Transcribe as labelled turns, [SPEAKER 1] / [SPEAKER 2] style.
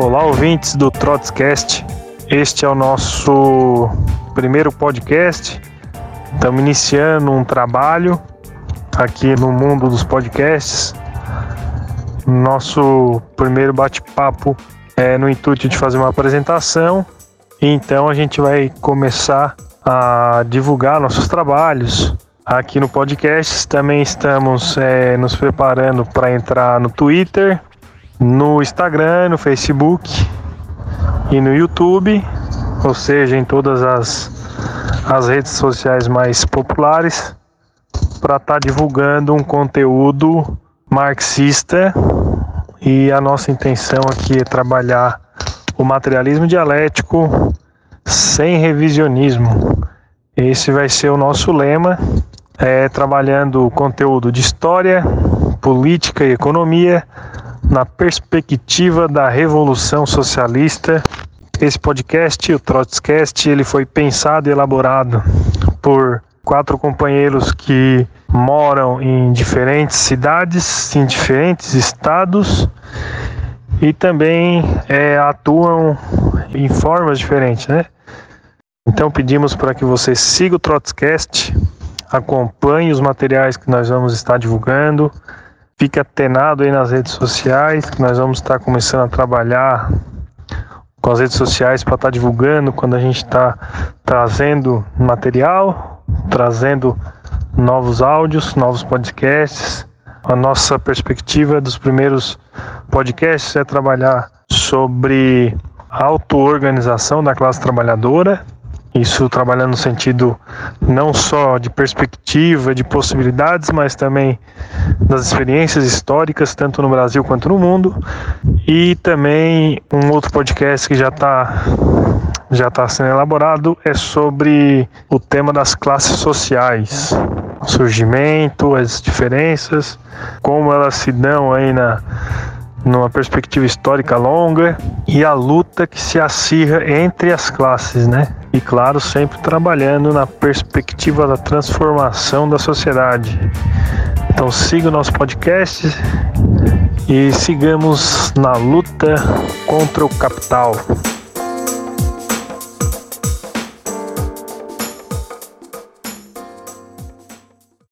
[SPEAKER 1] Olá, ouvintes do Trotscast. Este é o nosso primeiro podcast. Estamos iniciando um trabalho aqui no mundo dos podcasts. Nosso primeiro bate-papo é no intuito de fazer uma apresentação. Então a gente vai começar a divulgar nossos trabalhos aqui no podcast. Também estamos é, nos preparando para entrar no Twitter, no Instagram, no Facebook e no YouTube, ou seja, em todas as, as redes sociais mais populares, para estar tá divulgando um conteúdo marxista. E a nossa intenção aqui é trabalhar o materialismo dialético sem revisionismo. Esse vai ser o nosso lema, é, trabalhando conteúdo de história, política e economia na perspectiva da revolução socialista. Esse podcast, o Trotscast, ele foi pensado e elaborado por quatro companheiros que moram em diferentes cidades, em diferentes estados e também é, atuam em formas diferentes, né? Então pedimos para que você siga o Trotscast, acompanhe os materiais que nós vamos estar divulgando, Fique atenado aí nas redes sociais, que nós vamos estar começando a trabalhar com as redes sociais para estar divulgando quando a gente está trazendo material, trazendo novos áudios, novos podcasts. A nossa perspectiva dos primeiros podcasts é trabalhar sobre auto-organização da classe trabalhadora isso trabalhando no sentido não só de perspectiva, de possibilidades, mas também das experiências históricas, tanto no Brasil quanto no mundo. E também um outro podcast que já está já está sendo elaborado é sobre o tema das classes sociais, o surgimento, as diferenças, como elas se dão aí na numa perspectiva histórica longa e a luta que se acirra entre as classes, né? E claro, sempre trabalhando na perspectiva da transformação da sociedade. Então siga o nosso podcast e sigamos na luta contra o capital.